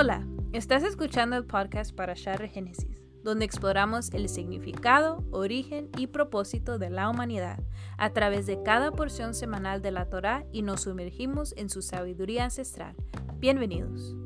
Hola, estás escuchando el podcast para Share Génesis, donde exploramos el significado, origen y propósito de la humanidad a través de cada porción semanal de la Torá y nos sumergimos en su sabiduría ancestral. Bienvenidos.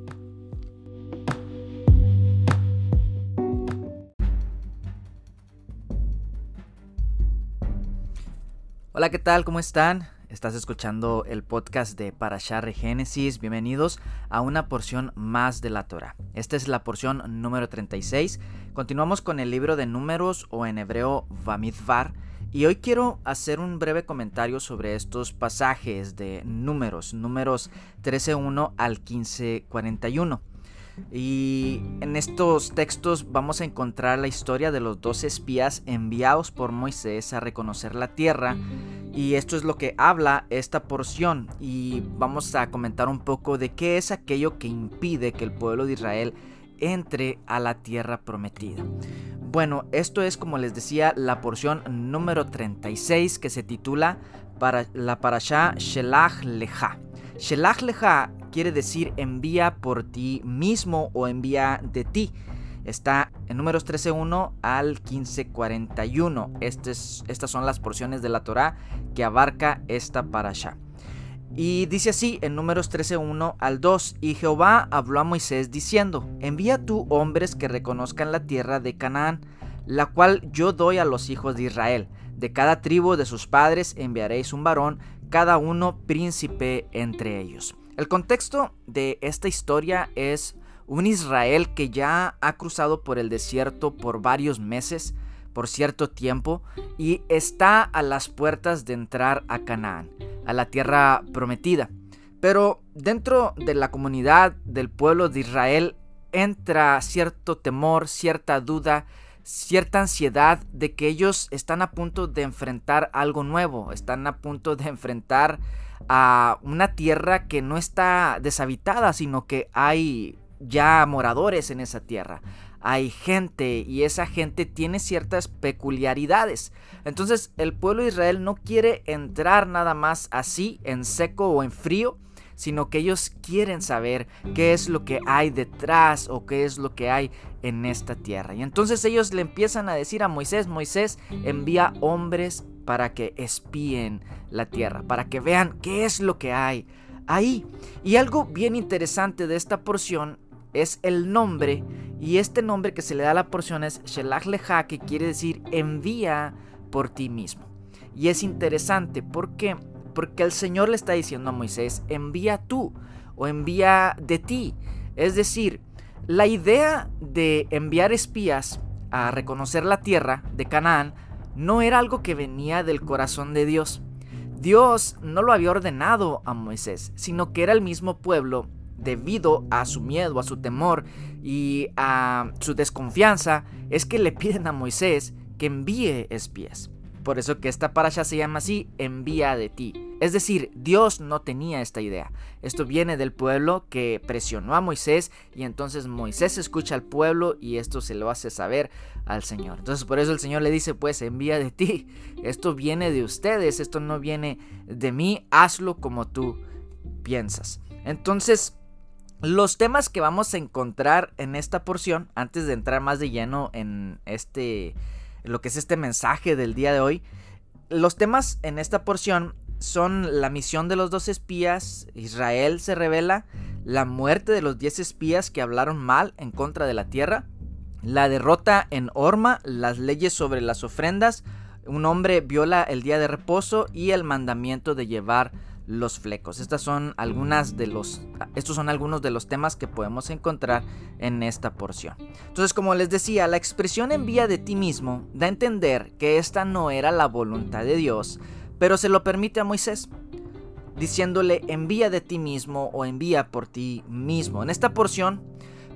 Hola, ¿qué tal? ¿Cómo están? Estás escuchando el podcast de Parashar Génesis. Bienvenidos a una porción más de la Torah. Esta es la porción número 36. Continuamos con el libro de Números o en hebreo Vamidvar. Y hoy quiero hacer un breve comentario sobre estos pasajes de Números, números 13.1 al 15.41. Y en estos textos vamos a encontrar la historia de los dos espías enviados por Moisés a reconocer la tierra. Y esto es lo que habla esta porción. Y vamos a comentar un poco de qué es aquello que impide que el pueblo de Israel entre a la tierra prometida. Bueno, esto es como les decía la porción número 36 que se titula para la parasha Shelach Leja. Shelach Leja quiere decir envía por ti mismo o envía de ti. Está en números 13.1 al 15.41. estas son las porciones de la Torah que abarca esta parasha. Y dice así en números 13.1 al 2, y Jehová habló a Moisés diciendo, envía tú hombres que reconozcan la tierra de Canaán, la cual yo doy a los hijos de Israel. De cada tribu de sus padres enviaréis un varón, cada uno príncipe entre ellos. El contexto de esta historia es un Israel que ya ha cruzado por el desierto por varios meses, por cierto tiempo, y está a las puertas de entrar a Canaán, a la tierra prometida. Pero dentro de la comunidad del pueblo de Israel entra cierto temor, cierta duda, cierta ansiedad de que ellos están a punto de enfrentar algo nuevo, están a punto de enfrentar a una tierra que no está deshabitada, sino que hay ya moradores en esa tierra. Hay gente y esa gente tiene ciertas peculiaridades. Entonces el pueblo de Israel no quiere entrar nada más así, en seco o en frío, sino que ellos quieren saber qué es lo que hay detrás o qué es lo que hay en esta tierra. Y entonces ellos le empiezan a decir a Moisés, Moisés envía hombres para que espíen la tierra, para que vean qué es lo que hay ahí. Y algo bien interesante de esta porción es el nombre, y este nombre que se le da a la porción es Shelach Leja, que quiere decir envía por ti mismo. Y es interesante, ¿por qué? Porque el Señor le está diciendo a Moisés, envía tú o envía de ti. Es decir, la idea de enviar espías a reconocer la tierra de Canaán no era algo que venía del corazón de Dios. Dios no lo había ordenado a Moisés, sino que era el mismo pueblo debido a su miedo, a su temor y a su desconfianza, es que le piden a Moisés que envíe espías. Por eso que esta parasha se llama así, envía de ti. Es decir, Dios no tenía esta idea. Esto viene del pueblo que presionó a Moisés y entonces Moisés escucha al pueblo y esto se lo hace saber al Señor. Entonces por eso el Señor le dice, pues envía de ti. Esto viene de ustedes, esto no viene de mí, hazlo como tú piensas. Entonces, los temas que vamos a encontrar en esta porción, antes de entrar más de lleno en este lo que es este mensaje del día de hoy. Los temas en esta porción son la misión de los dos espías, Israel se revela, la muerte de los diez espías que hablaron mal en contra de la tierra, la derrota en Orma, las leyes sobre las ofrendas, un hombre viola el día de reposo y el mandamiento de llevar los flecos. Estas son algunas de los estos son algunos de los temas que podemos encontrar en esta porción. Entonces, como les decía, la expresión envía de ti mismo da a entender que esta no era la voluntad de Dios, pero se lo permite a Moisés diciéndole envía de ti mismo o envía por ti mismo. En esta porción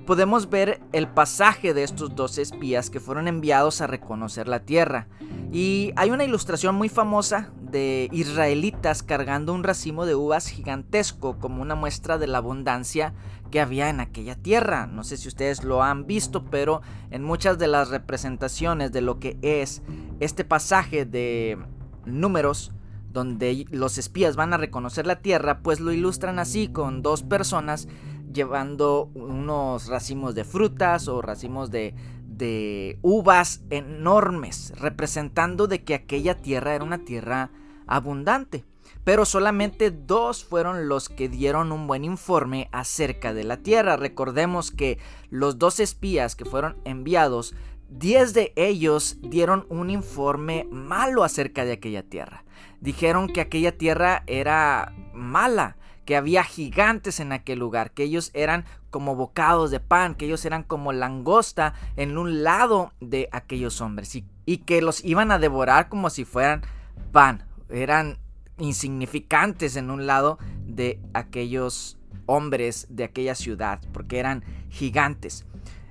podemos ver el pasaje de estos dos espías que fueron enviados a reconocer la tierra. Y hay una ilustración muy famosa de israelitas cargando un racimo de uvas gigantesco como una muestra de la abundancia que había en aquella tierra. No sé si ustedes lo han visto, pero en muchas de las representaciones de lo que es este pasaje de números, donde los espías van a reconocer la tierra, pues lo ilustran así con dos personas llevando unos racimos de frutas o racimos de, de uvas enormes, representando de que aquella tierra era una tierra abundante. Pero solamente dos fueron los que dieron un buen informe acerca de la tierra. Recordemos que los dos espías que fueron enviados, diez de ellos dieron un informe malo acerca de aquella tierra. Dijeron que aquella tierra era mala, que había gigantes en aquel lugar, que ellos eran como bocados de pan, que ellos eran como langosta en un lado de aquellos hombres y, que los iban a devorar como si fueran pan. Eran insignificantes en un lado de aquellos hombres de aquella ciudad, porque eran gigantes.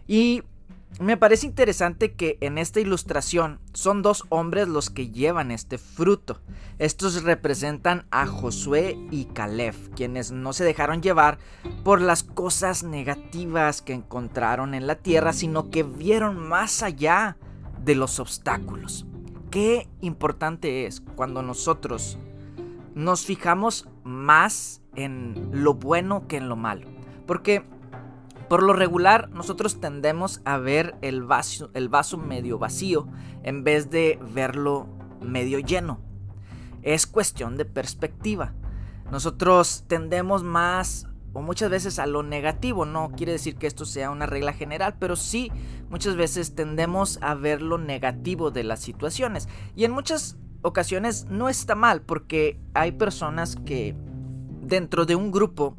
Y me parece interesante que en esta ilustración son dos hombres los que llevan este fruto. Estos representan a Josué y Caleb, quienes no se dejaron llevar por las cosas negativas que encontraron en la tierra, sino que vieron más allá de los obstáculos. Qué importante es cuando nosotros nos fijamos más en lo bueno que en lo malo. Porque por lo regular, nosotros tendemos a ver el vaso, el vaso medio vacío en vez de verlo medio lleno. Es cuestión de perspectiva. Nosotros tendemos más o muchas veces a lo negativo. No quiere decir que esto sea una regla general, pero sí muchas veces tendemos a ver lo negativo de las situaciones. Y en muchas ocasiones no está mal porque hay personas que dentro de un grupo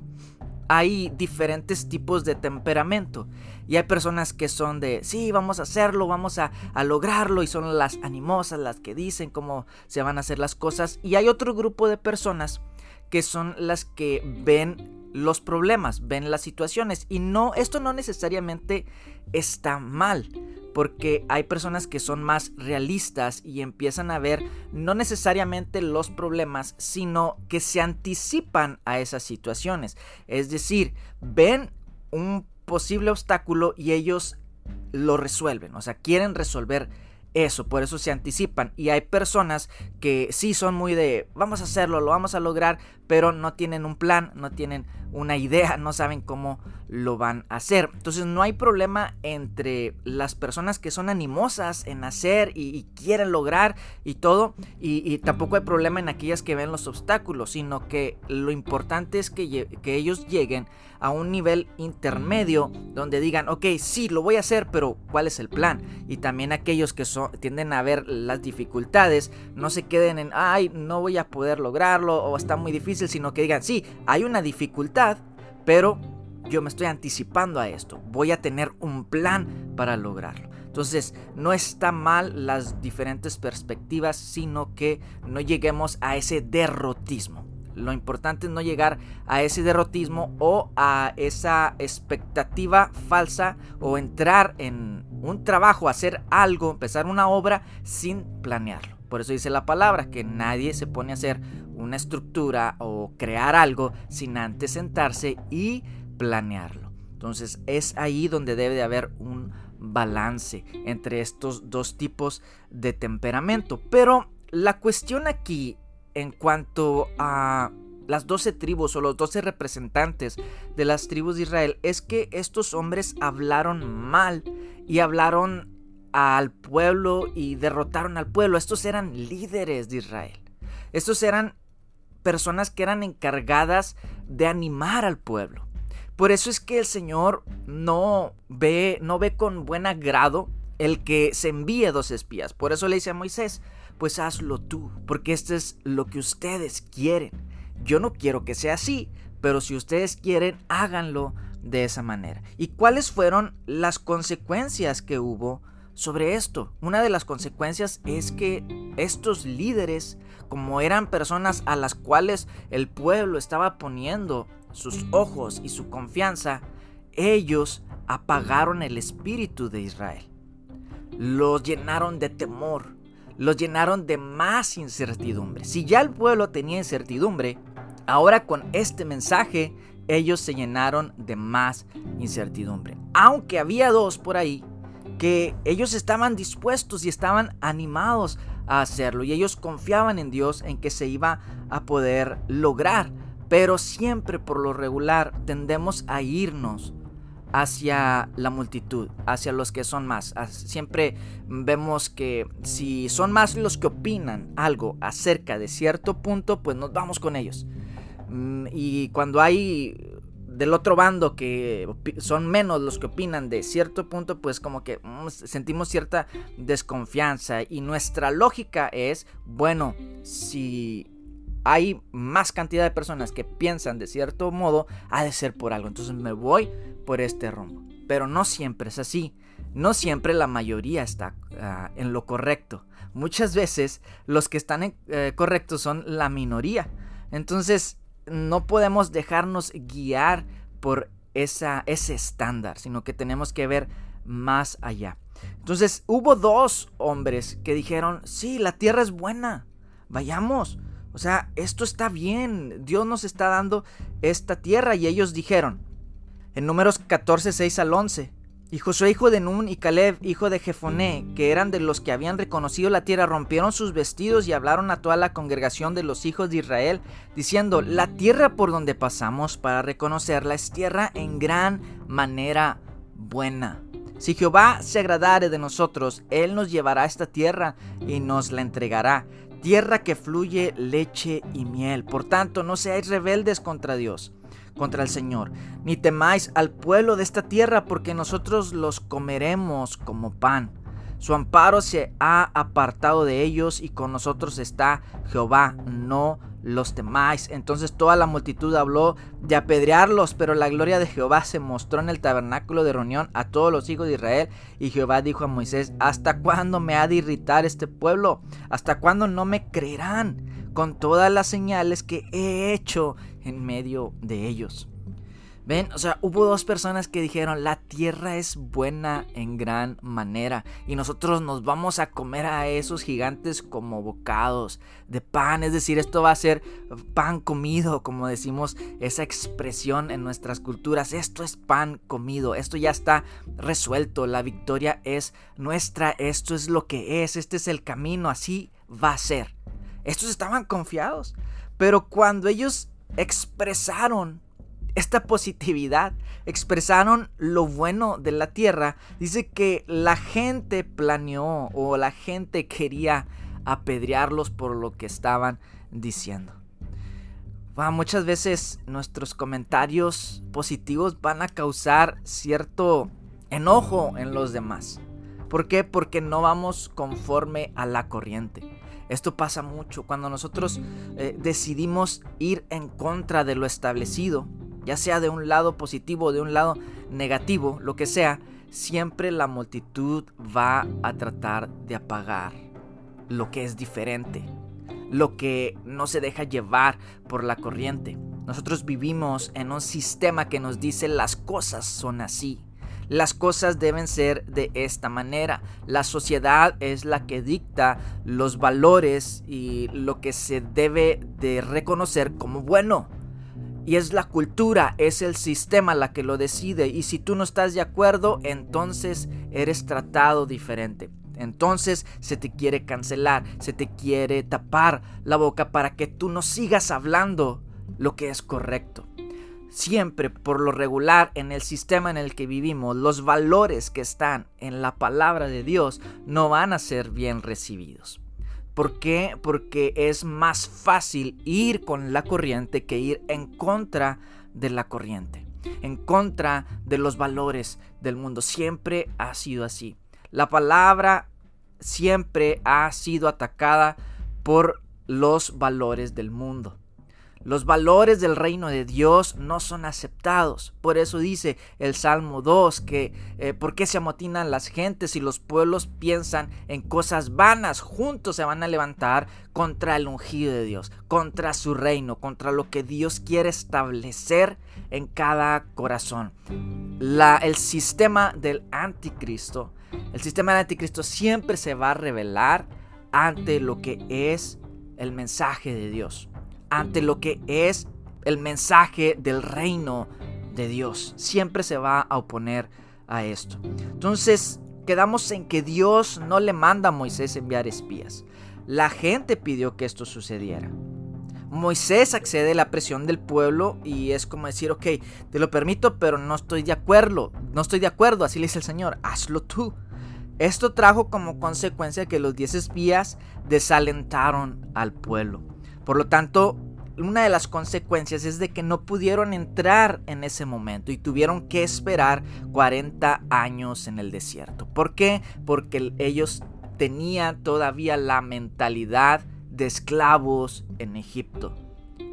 hay diferentes tipos de temperamento. Y hay personas que son de, sí, vamos a hacerlo, vamos a, lograrlo. Y son las animosas, las que dicen cómo se van a hacer las cosas. Y hay otro grupo de personas que son las que ven los problemas, ven las situaciones. Y no, esto no necesariamente está mal porque hay personas que son más realistas y empiezan a ver no necesariamente los problemas, sino que se anticipan a esas situaciones. Es decir, ven un posible obstáculo y ellos lo resuelven, o sea, quieren resolver eso, por eso se anticipan. Y hay personas que sí son muy de, vamos a hacerlo, lo vamos a lograr, pero no tienen un plan, no tienen una idea, no saben cómo lo van a hacer. Entonces no hay problema entre las personas que son animosas en hacer y, quieren lograr y todo, y, tampoco hay problema en aquellas que ven los obstáculos, sino que lo importante es que, que ellos lleguen a un nivel intermedio donde digan, ok, sí, lo voy a hacer, pero ¿cuál es el plan? Y también aquellos que son, tienden a ver las dificultades, no se queden en, ay, no voy a poder lograrlo o está muy difícil, sino que digan, sí, hay una dificultad, pero yo me estoy anticipando a esto, voy a tener un plan para lograrlo. Entonces, no está mal las diferentes perspectivas, sino que no lleguemos a ese derrotismo. Lo importante es no llegar a ese derrotismo o a esa expectativa falsa o entrar en un trabajo, hacer algo, empezar una obra sin planearlo. Por eso dice la palabra que nadie se pone a hacer una estructura o crear algo sin antes sentarse y planearlo. Entonces es ahí donde debe de haber un balance entre estos dos tipos de temperamento. Pero la cuestión aquí en cuanto a las 12 tribus o los 12 representantes de las tribus de Israel es que estos hombres hablaron mal y hablaron al pueblo y derrotaron al pueblo. Estos eran líderes de Israel. Estos eran personas que eran encargadas de animar al pueblo. Por eso es que el Señor no ve, no ve con buen agrado el que se envíe dos espías. Por eso le dice a Moisés, pues hazlo tú, porque esto es lo que ustedes quieren. Yo no quiero que sea así, pero si ustedes quieren, háganlo de esa manera. ¿Y cuáles fueron las consecuencias que hubo sobre esto? Una de las consecuencias es que estos líderes, como eran personas a las cuales el pueblo estaba poniendo sus ojos y su confianza, ellos apagaron el espíritu de Israel. Los llenaron de temor, los llenaron de más incertidumbre. Si ya el pueblo tenía incertidumbre, ahora con este mensaje ellos se llenaron de más incertidumbre. Aunque había dos por ahí que ellos estaban dispuestos y estaban animados a hacerlo y ellos confiaban en Dios en que se iba a poder lograr. Pero siempre por lo regular tendemos a irnos hacia la multitud, hacia los que son más. Siempre vemos que si son más los que opinan algo acerca de cierto punto, pues nos vamos con ellos. Mm, y cuando hay del otro bando que son menos los que opinan de cierto punto, pues como que mm, sentimos cierta desconfianza. Y nuestra lógica es, bueno, si hay más cantidad de personas que piensan de cierto modo, ha de ser por algo. Entonces me voy por este rumbo. Pero no siempre es así. No siempre la mayoría está ah, en lo correcto. Muchas veces los que están eh, correctos son la minoría. Entonces no podemos dejarnos guiar por esa, ese estándar, sino que tenemos que ver más allá. Entonces hubo dos hombres que dijeron, sí, la tierra es buena, vayamos. O sea, esto está bien, Dios nos está dando esta tierra. Y ellos dijeron, en números 14, 6 al 11, y Josué hijo de Nun y Caleb hijo de Jefoné, que eran de los que habían reconocido la tierra, rompieron sus vestidos y hablaron a toda la congregación de los hijos de Israel, diciendo, la tierra por donde pasamos para reconocerla es tierra en gran manera buena. Si Jehová se agradare de nosotros, Él nos llevará a esta tierra y nos la entregará, tierra que fluye leche y miel. Por tanto, no seáis rebeldes contra Dios contra el Señor, ni temáis al pueblo de esta tierra, porque nosotros los comeremos como pan. Su amparo se ha apartado de ellos y con nosotros está Jehová, no los temáis. Entonces toda la multitud habló de apedrearlos, pero la gloria de Jehová se mostró en el tabernáculo de reunión a todos los hijos de Israel. Y Jehová dijo a Moisés, ¿hasta cuándo me ha de irritar este pueblo? ¿Hasta cuándo no me creerán con todas las señales que he hecho en medio de ellos. Ven, o sea, hubo dos personas que dijeron, la tierra es buena en gran manera y nosotros nos vamos a comer a esos gigantes como bocados de pan, es decir, esto va a ser pan comido, como decimos esa expresión en nuestras culturas, esto es pan comido, esto ya está resuelto, la victoria es nuestra, esto es lo que es, este es el camino, así va a ser. Estos estaban confiados, pero cuando ellos expresaron esta positividad, expresaron lo bueno de la tierra, dice que la gente planeó o la gente quería apedrearlos por lo que estaban diciendo. muchas veces nuestros comentarios positivos van a causar cierto enojo en los demás. ¿Por qué? Porque no vamos conforme a la corriente. Esto pasa mucho cuando nosotros eh, decidimos ir en contra de lo establecido, ya sea de un lado positivo o de un lado negativo, lo que sea, siempre la multitud va a tratar de apagar lo que es diferente, lo que no se deja llevar por la corriente. Nosotros vivimos en un sistema que nos dice las cosas son así. Las cosas deben ser de esta manera. La sociedad es la que dicta los valores y lo que se debe de reconocer como bueno. Y es la cultura, es el sistema la que lo decide. Y si tú no estás de acuerdo, entonces eres tratado diferente. Entonces se te quiere cancelar, se te quiere tapar la boca para que tú no sigas hablando lo que es correcto. Siempre, por lo regular, en el sistema en el que vivimos, los valores que están en la palabra de Dios no van a ser bien recibidos. ¿Por qué? Porque es más fácil ir con la corriente que ir en contra de la corriente, en contra de los valores del mundo. Siempre ha sido así. La palabra siempre ha sido atacada por los valores del mundo. Los valores del reino de Dios no son aceptados. Por eso dice el Salmo 2 que eh, ¿por qué se amotinan las gentes y los pueblos piensan en cosas vanas? Juntos se van a levantar contra el ungido de Dios, contra su reino, contra lo que Dios quiere establecer en cada corazón. La, el sistema del anticristo, el sistema del anticristo siempre se va a revelar ante lo que es el mensaje de Dios ante lo que es el mensaje del reino de Dios. Siempre se va a oponer a esto. Entonces, quedamos en que Dios no le manda a Moisés enviar espías. La gente pidió que esto sucediera. Moisés accede a la presión del pueblo y es como decir, ok, te lo permito, pero no estoy de acuerdo, no estoy de acuerdo, así le dice el Señor, hazlo tú. Esto trajo como consecuencia que los diez espías desalentaron al pueblo. Por lo tanto, una de las consecuencias es de que no pudieron entrar en ese momento y tuvieron que esperar 40 años en el desierto. ¿Por qué? Porque ellos tenían todavía la mentalidad de esclavos en Egipto.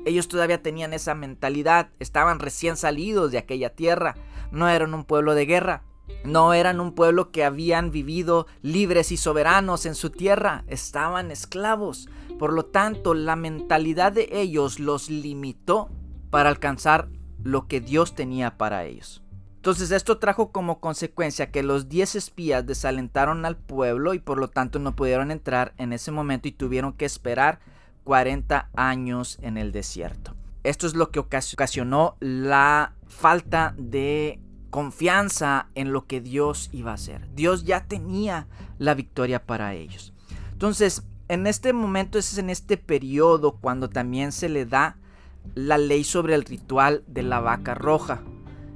Ellos todavía tenían esa mentalidad, estaban recién salidos de aquella tierra, no eran un pueblo de guerra, no eran un pueblo que habían vivido libres y soberanos en su tierra, estaban esclavos. Por lo tanto, la mentalidad de ellos los limitó para alcanzar lo que Dios tenía para ellos. Entonces esto trajo como consecuencia que los 10 espías desalentaron al pueblo y por lo tanto no pudieron entrar en ese momento y tuvieron que esperar 40 años en el desierto. Esto es lo que ocasionó la falta de confianza en lo que Dios iba a hacer. Dios ya tenía la victoria para ellos. Entonces, en este momento es en este periodo cuando también se le da la ley sobre el ritual de la vaca roja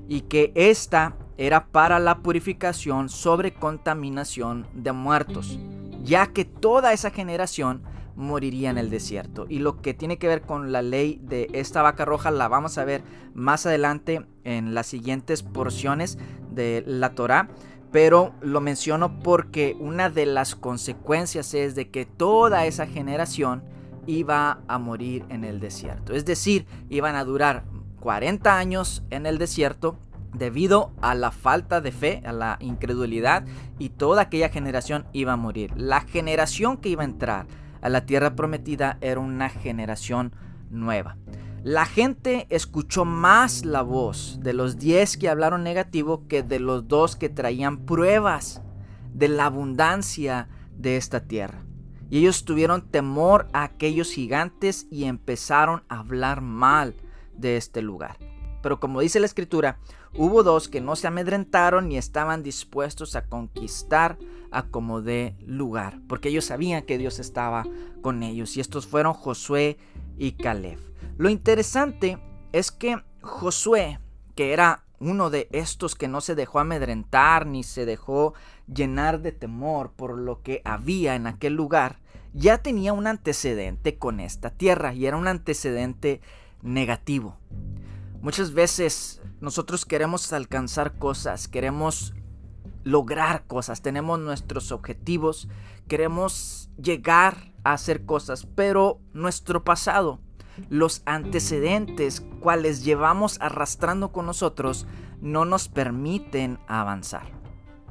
y que esta era para la purificación sobre contaminación de muertos, ya que toda esa generación moriría en el desierto. Y lo que tiene que ver con la ley de esta vaca roja la vamos a ver más adelante en las siguientes porciones de la Torá. Pero lo menciono porque una de las consecuencias es de que toda esa generación iba a morir en el desierto. Es decir, iban a durar 40 años en el desierto debido a la falta de fe, a la incredulidad y toda aquella generación iba a morir. La generación que iba a entrar a la tierra prometida era una generación nueva. La gente escuchó más la voz de los 10 que hablaron negativo que de los dos que traían pruebas de la abundancia de esta tierra. Y ellos tuvieron temor a aquellos gigantes y empezaron a hablar mal de este lugar. Pero como dice la escritura, hubo dos que no se amedrentaron y estaban dispuestos a conquistar a como de lugar, porque ellos sabían que Dios estaba con ellos. Y estos fueron Josué y Caleb. Lo interesante es que Josué, que era uno de estos que no se dejó amedrentar ni se dejó llenar de temor por lo que había en aquel lugar, ya tenía un antecedente con esta tierra y era un antecedente negativo. Muchas veces nosotros queremos alcanzar cosas, queremos lograr cosas, tenemos nuestros objetivos, queremos llegar a hacer cosas, pero nuestro pasado, los antecedentes cuales llevamos arrastrando con nosotros, no nos permiten avanzar.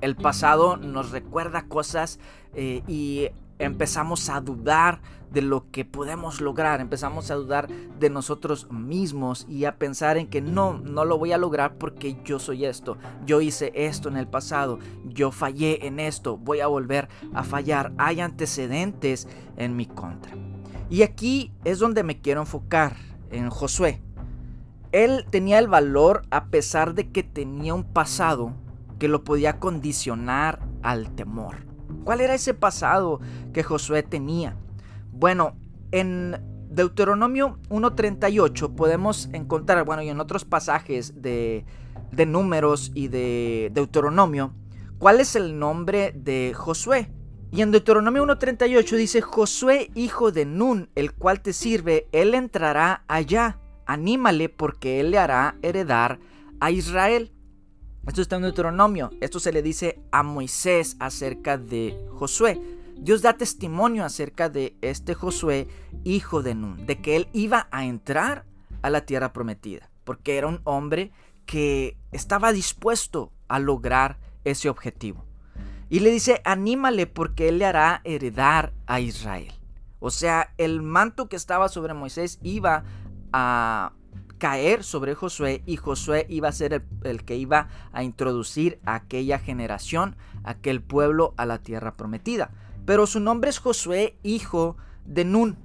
El pasado nos recuerda cosas eh, y empezamos a dudar de lo que podemos lograr, empezamos a dudar de nosotros mismos y a pensar en que no, no lo voy a lograr porque yo soy esto, yo hice esto en el pasado, yo fallé en esto, voy a volver a fallar, hay antecedentes en mi contra. Y aquí es donde me quiero enfocar, en Josué. Él tenía el valor a pesar de que tenía un pasado que lo podía condicionar al temor. ¿Cuál era ese pasado que Josué tenía? Bueno, en Deuteronomio 1.38 podemos encontrar, bueno, y en otros pasajes de, de números y de Deuteronomio, cuál es el nombre de Josué. Y en Deuteronomio 1.38 dice, Josué, hijo de Nun, el cual te sirve, él entrará allá. Anímale porque él le hará heredar a Israel. Esto está en Deuteronomio. Esto se le dice a Moisés acerca de Josué. Dios da testimonio acerca de este Josué, hijo de Nun, de que él iba a entrar a la tierra prometida, porque era un hombre que estaba dispuesto a lograr ese objetivo. Y le dice, anímale porque él le hará heredar a Israel. O sea, el manto que estaba sobre Moisés iba a caer sobre Josué y Josué iba a ser el, que iba a introducir a aquella generación, aquel pueblo a la tierra prometida. Pero su nombre es Josué, hijo de Nun.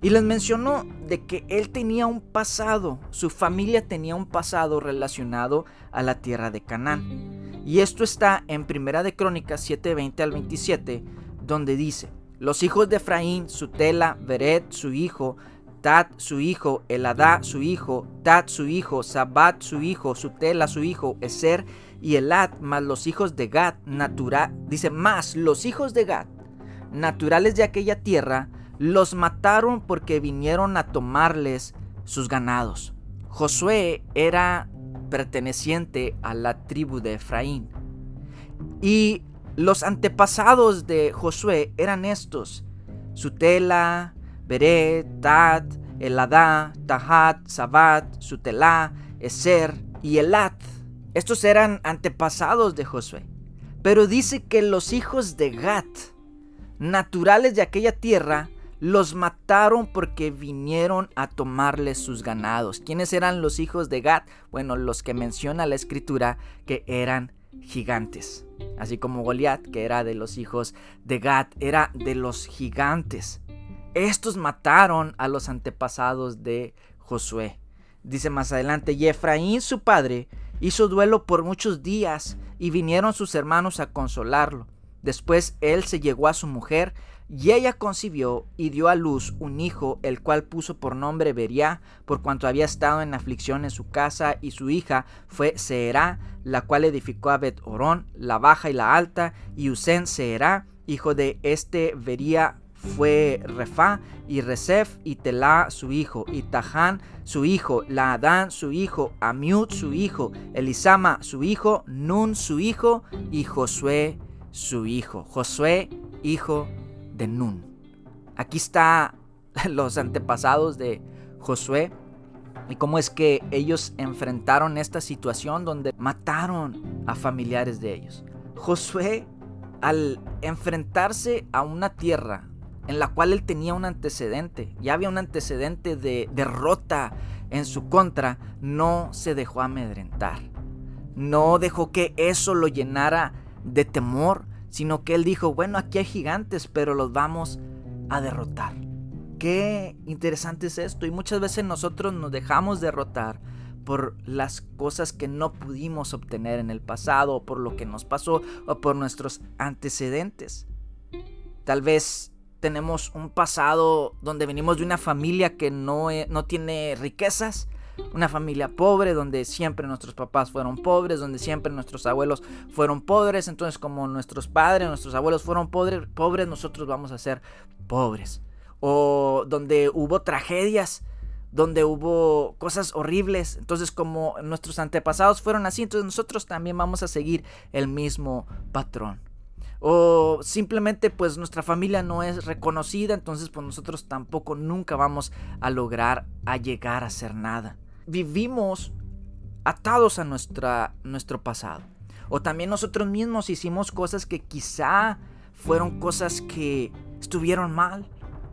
Y les mencionó de que él tenía un pasado, su familia tenía un pasado relacionado a la tierra de Canaán. Y esto está en Primera de Crónicas 7:20 al 27, donde dice: Los hijos de Efraín, Sutela, Beret, su hijo, Tat su hijo, Eladá su hijo, Tat su hijo, Sabat su hijo, Sutela su hijo, Eser y Elad, más los hijos de Gad, natural, dice, más los hijos de Gad, naturales de aquella tierra, los mataron porque vinieron a tomarles sus ganados. Josué era perteneciente a la tribu de Efraín. Y los antepasados de Josué eran estos: Sutela, Beret, Tad, Eladá, Tahat, Sabat, Sutelá, Eser y Elat. Estos eran antepasados de Josué. Pero dice que los hijos de Gat, naturales de aquella tierra, los mataron porque vinieron a tomarles sus ganados. ¿Quiénes eran los hijos de Gad? Bueno, los que menciona la escritura que eran gigantes. Así como Goliat, que era de los hijos de Gad, era de los gigantes. Estos mataron a los antepasados de Josué. Dice más adelante, y Efraín su padre hizo duelo por muchos días y vinieron sus hermanos a consolarlo. Después él se llegó a su mujer y ella concibió y dio a luz un hijo, el cual puso por nombre Beria, por cuanto había estado en aflicción en su casa, y su hija fue Seerá, la cual edificó a Bet la baja y la alta, y Usen Seerá, hijo de este Beria fue Refá, y Resef y Telá su hijo, y Tahán su hijo, Laadán su hijo, Amiud su hijo, Elisama su hijo, Nun su hijo, y Josué su hijo. Josué, hijo de Nun. Aquí está los antepasados de Josué y cómo es que ellos enfrentaron esta situación donde mataron a familiares de ellos. Josué, al enfrentarse a una tierra en la cual él tenía un antecedente, ya había un antecedente de derrota en su contra, no se dejó amedrentar. No dejó que eso lo llenara de temor, sino que él dijo, bueno, aquí hay gigantes, pero los vamos a derrotar. Qué interesante es esto. Y muchas veces nosotros nos dejamos derrotar por las cosas que no pudimos obtener en el pasado, o por lo que nos pasó, o por nuestros antecedentes. Tal vez tenemos un pasado donde venimos de una familia que no, e, no tiene riquezas, una familia pobre donde siempre nuestros papás fueron pobres, donde siempre nuestros abuelos fueron pobres. Entonces como nuestros padres, nuestros abuelos fueron pobres, pobres nosotros vamos a ser pobres. O donde hubo tragedias, donde hubo cosas horribles. Entonces como nuestros antepasados fueron así, entonces nosotros también vamos a seguir el mismo patrón o simplemente pues nuestra familia no es reconocida, entonces pues nosotros tampoco nunca vamos a lograr a llegar a ser nada vivimos atados a nuestra, nuestro pasado. O también nosotros mismos hicimos cosas que quizá fueron cosas que estuvieron mal.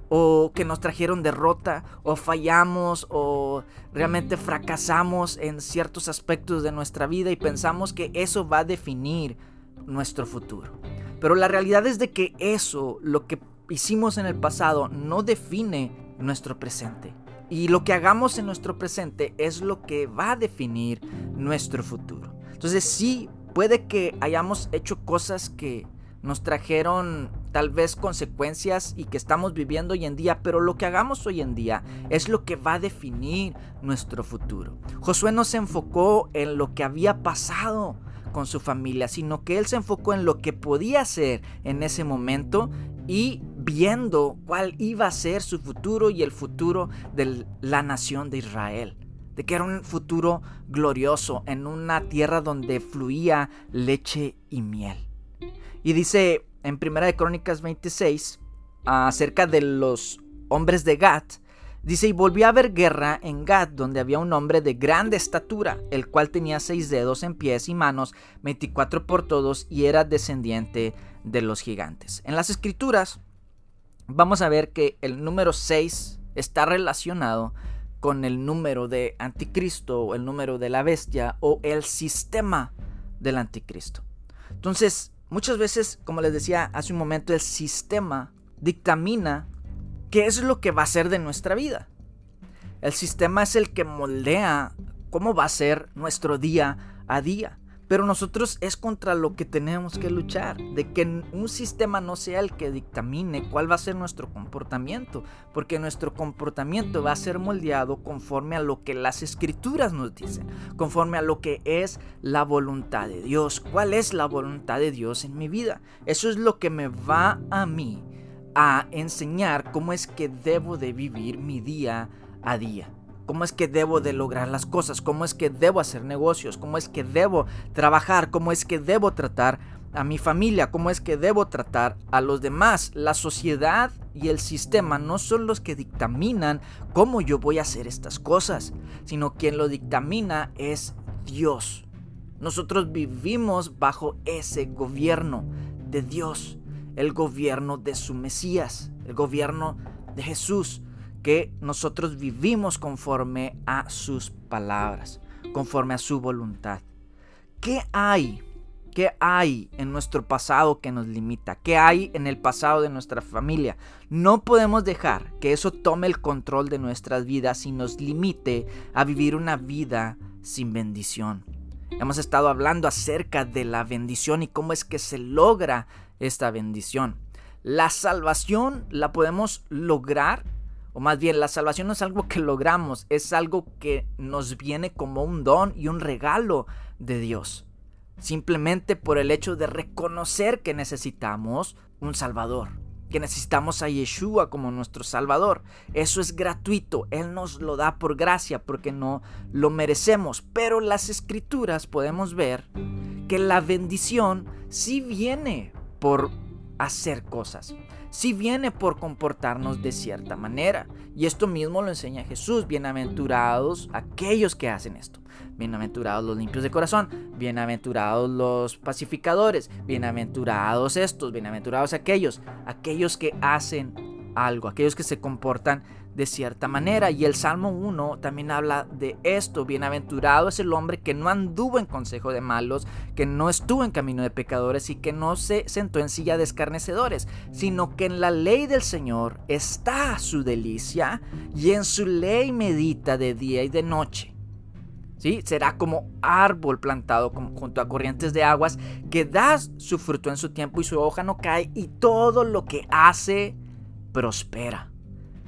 O que nos trajeron derrota. O fallamos. O realmente fracasamos en ciertos aspectos de nuestra vida. Y pensamos que eso va a definir nuestro futuro. Pero la realidad es de que eso, lo que hicimos en el pasado, no define nuestro presente. Y lo que hagamos en nuestro presente es lo que va a definir nuestro futuro. Entonces sí, puede que hayamos hecho cosas que nos trajeron tal vez consecuencias y que estamos viviendo hoy en día, pero lo que hagamos hoy en día es lo que va a definir nuestro futuro. Josué no se enfocó en lo que había pasado con su familia, sino que él se enfocó en lo que podía hacer en ese momento y viendo cuál iba a ser su futuro y el futuro de la nación de Israel. De que era un futuro glorioso en una tierra donde fluía leche y miel. Y dice en Primera de Crónicas 26 acerca de los hombres de Gat, Dice, y volvió a haber guerra en Gad, donde había un hombre de grande estatura, el cual tenía seis dedos en pies y manos, 24 por todos, y era descendiente de los gigantes. En las escrituras vamos a ver que el número 6 está relacionado con el número de anticristo, o el número de la bestia, o el sistema del anticristo. Entonces, muchas veces, como les decía hace un momento, el sistema dictamina ¿Qué es lo que va a ser de nuestra vida? El sistema es el que moldea cómo va a ser nuestro día a día. Pero nosotros es contra lo que tenemos que luchar, de que un sistema no sea el que dictamine cuál va a ser nuestro comportamiento, porque nuestro comportamiento va a ser moldeado conforme a lo que las escrituras nos dicen, conforme a lo que es la voluntad de Dios. ¿Cuál es la voluntad de Dios en mi vida? Eso es lo que me va a mí a enseñar cómo es que debo de vivir mi día a día cómo es que debo de lograr las cosas, cómo es que debo hacer negocios, cómo es que debo trabajar, cómo es que debo tratar a mi familia, cómo es que debo tratar a los demás. La sociedad y el sistema no son los que dictaminan cómo yo voy a hacer estas cosas, sino quien lo dictamina es Dios. Nosotros vivimos bajo ese gobierno de Dios, el gobierno de su Mesías, el gobierno de Jesús que nosotros vivimos conforme a sus palabras, conforme a su voluntad. ¿Qué hay? ¿Qué hay en nuestro pasado que nos limita? ¿Qué hay en el pasado de nuestra familia? No podemos dejar que eso tome el control de nuestras vidas y nos limite a vivir una vida sin bendición. Hemos estado hablando acerca de la bendición y cómo es que se logra esta bendición. La salvación la podemos lograr o más bien la salvación no es algo que logramos, es algo que nos viene como un don y un regalo de Dios. Simplemente por el hecho de reconocer que necesitamos un Salvador, que necesitamos a Yeshua como nuestro Salvador. Eso es gratuito, Él nos lo da por gracia porque no lo merecemos. Pero las escrituras podemos ver que la bendición sí viene por hacer cosas si viene por comportarnos de cierta manera. Y esto mismo lo enseña Jesús. Bienaventurados aquellos que hacen esto. Bienaventurados los limpios de corazón. Bienaventurados los pacificadores. Bienaventurados estos. Bienaventurados aquellos. Aquellos que hacen algo. Aquellos que se comportan de cierta manera. Y el Salmo 1 también habla de esto. Bienaventurado es el hombre que no anduvo en consejo de malos, que no estuvo en camino de pecadores y que no se sentó en silla de escarnecedores, sino que en la ley del Señor está su delicia y en su ley medita de día y de noche. ¿Sí? Será como árbol plantado junto a corrientes de aguas que da su fruto en su tiempo y su hoja no cae y todo lo que hace prospera.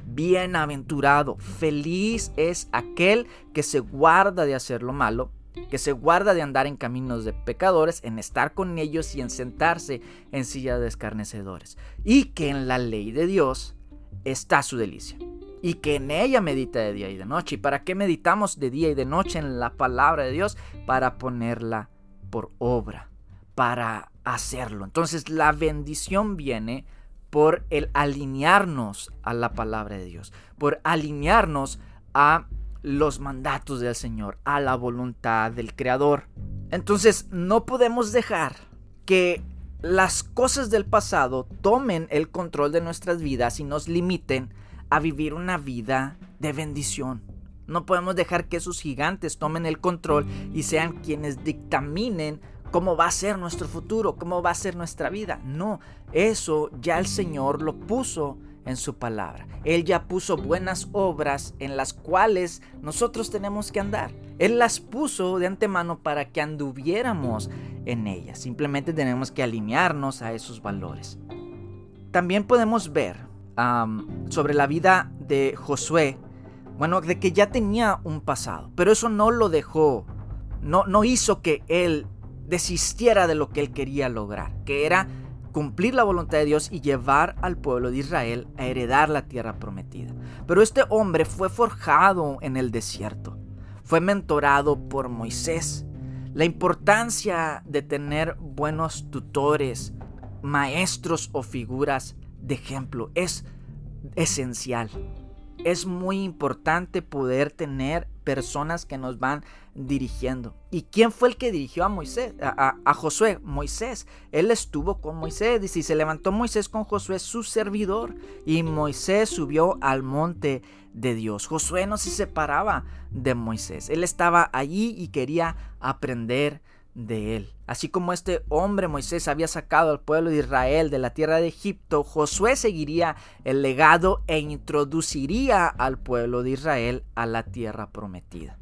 Bienaventurado, feliz es aquel que se guarda de hacer lo malo, que se guarda de andar en caminos de pecadores, en estar con ellos y en sentarse en silla de escarnecedores. Y que en la ley de Dios está su delicia. Y que en ella medita de día y de noche. ¿Y para qué meditamos de día y de noche en la palabra de Dios? Para ponerla por obra, para hacerlo. Entonces la bendición viene por el alinearnos a la palabra de Dios, por alinearnos a los mandatos del Señor, a la voluntad del Creador. Entonces no podemos dejar que las cosas del pasado tomen el control de nuestras vidas y nos limiten a vivir una vida de bendición. No podemos dejar que esos gigantes tomen el control y sean quienes dictaminen cómo va a ser nuestro futuro, cómo va a ser nuestra vida. No, eso ya el Señor lo puso en su palabra. Él ya puso buenas obras en las cuales nosotros tenemos que andar. Él las puso de antemano para que anduviéramos en ellas. Simplemente tenemos que alinearnos a esos valores. También podemos ver sobre la vida de Josué, bueno, de que ya tenía un pasado, pero eso no lo dejó, no, no hizo que él desistiera de lo que él quería lograr, que era cumplir la voluntad de Dios y llevar al pueblo de Israel a heredar la tierra prometida. Pero este hombre fue forjado en el desierto, fue mentorado por Moisés. La importancia de tener buenos tutores, maestros o figuras de ejemplo es esencial. Es muy importante poder tener personas que nos van dirigiendo. ¿Y quién fue el que dirigió a Moisés? A, Josué, Moisés. Él estuvo con Moisés. y se levantó Moisés con Josué, su servidor. Y Moisés subió al monte de Dios. Josué no se separaba de Moisés. Él estaba allí y quería aprender de él. Así como este hombre Moisés había sacado al pueblo de Israel de la tierra de Egipto, Josué seguiría el legado e introduciría al pueblo de Israel a la tierra prometida.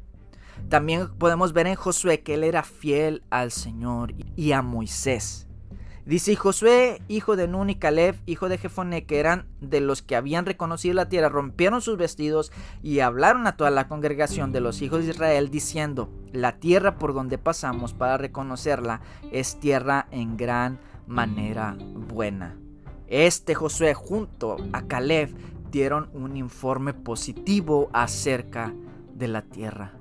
También podemos ver en Josué que él era fiel al Señor y a Moisés. Dice, Josué, hijo de Nun y Caleb, hijo de Jefoné, que eran de los que habían reconocido la tierra, rompieron sus vestidos y hablaron a toda la congregación de los hijos de Israel, diciendo, la tierra por donde pasamos para reconocerla es tierra en gran manera buena. Este Josué junto a Caleb dieron un informe positivo acerca de la tierra.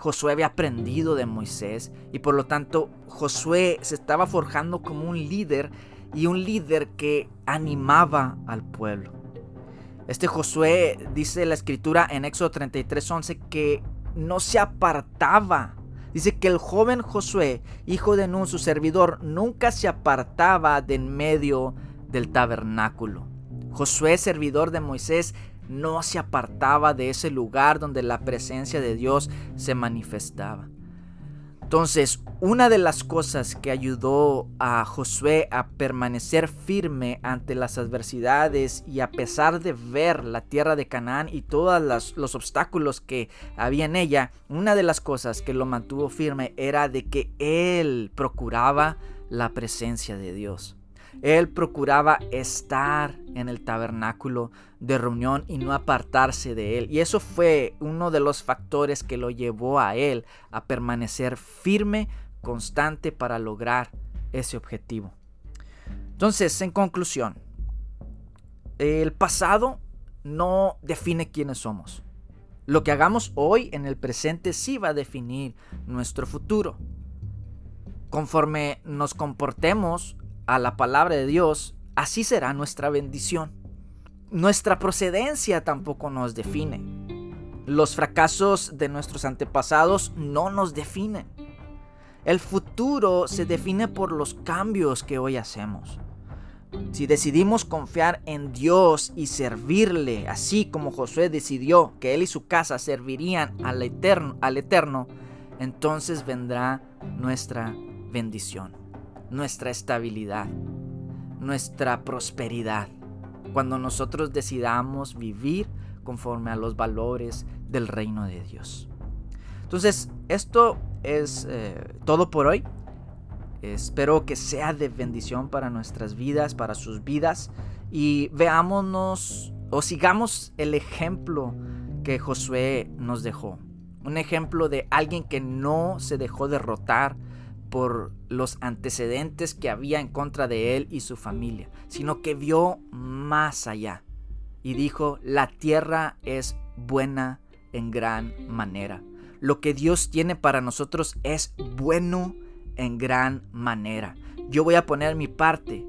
Josué había aprendido de Moisés y por lo tanto Josué se estaba forjando como un líder y un líder que animaba al pueblo. Este Josué dice la escritura en Éxodo 33:11 que no se apartaba. Dice que el joven Josué, hijo de Nun, su servidor, nunca se apartaba de en medio del tabernáculo. Josué, servidor de Moisés, no se apartaba de ese lugar donde la presencia de Dios se manifestaba. Entonces, una de las cosas que ayudó a Josué a permanecer firme ante las adversidades y a pesar de ver la tierra de Canaán y todos los obstáculos que había en ella, una de las cosas que lo mantuvo firme era de que él procuraba la presencia de Dios. Él procuraba estar en el tabernáculo de reunión y no apartarse de él. Y eso fue uno de los factores que lo llevó a él a permanecer firme, constante para lograr ese objetivo. Entonces, en conclusión, el pasado no define quiénes somos. Lo que hagamos hoy en el presente sí va a definir nuestro futuro. Conforme nos comportemos a la palabra de Dios, así será nuestra bendición. Nuestra procedencia tampoco nos define. Los fracasos de nuestros antepasados no nos definen. El futuro se define por los cambios que hoy hacemos. Si decidimos confiar en Dios y servirle, así como Josué decidió que él y su casa servirían al eterno, al eterno entonces vendrá nuestra bendición nuestra estabilidad, nuestra prosperidad, cuando nosotros decidamos vivir conforme a los valores del reino de Dios. Entonces, esto es eh, todo por hoy. Espero que sea de bendición para nuestras vidas, para sus vidas, y veámonos o sigamos el ejemplo que Josué nos dejó. Un ejemplo de alguien que no se dejó derrotar, por los antecedentes que había en contra de él y su familia, sino que vio más allá y dijo, la tierra es buena en gran manera. Lo que Dios tiene para nosotros es bueno en gran manera. Yo voy a poner mi parte,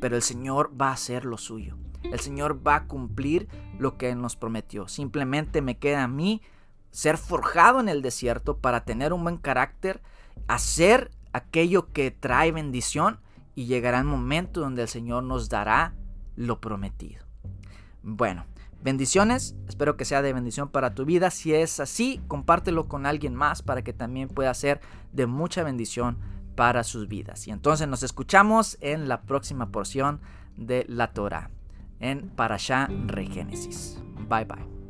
pero el Señor va a hacer lo suyo. El Señor va a cumplir lo que nos prometió. Simplemente me queda a mí ser forjado en el desierto para tener un buen carácter, hacer aquello que trae bendición y llegará el momento donde el Señor nos dará lo prometido. Bueno, bendiciones, espero que sea de bendición para tu vida. Si es así, compártelo con alguien más para que también pueda ser de mucha bendición para sus vidas. Y entonces nos escuchamos en la próxima porción de la Torah en Parashá Regénesis. Bye bye.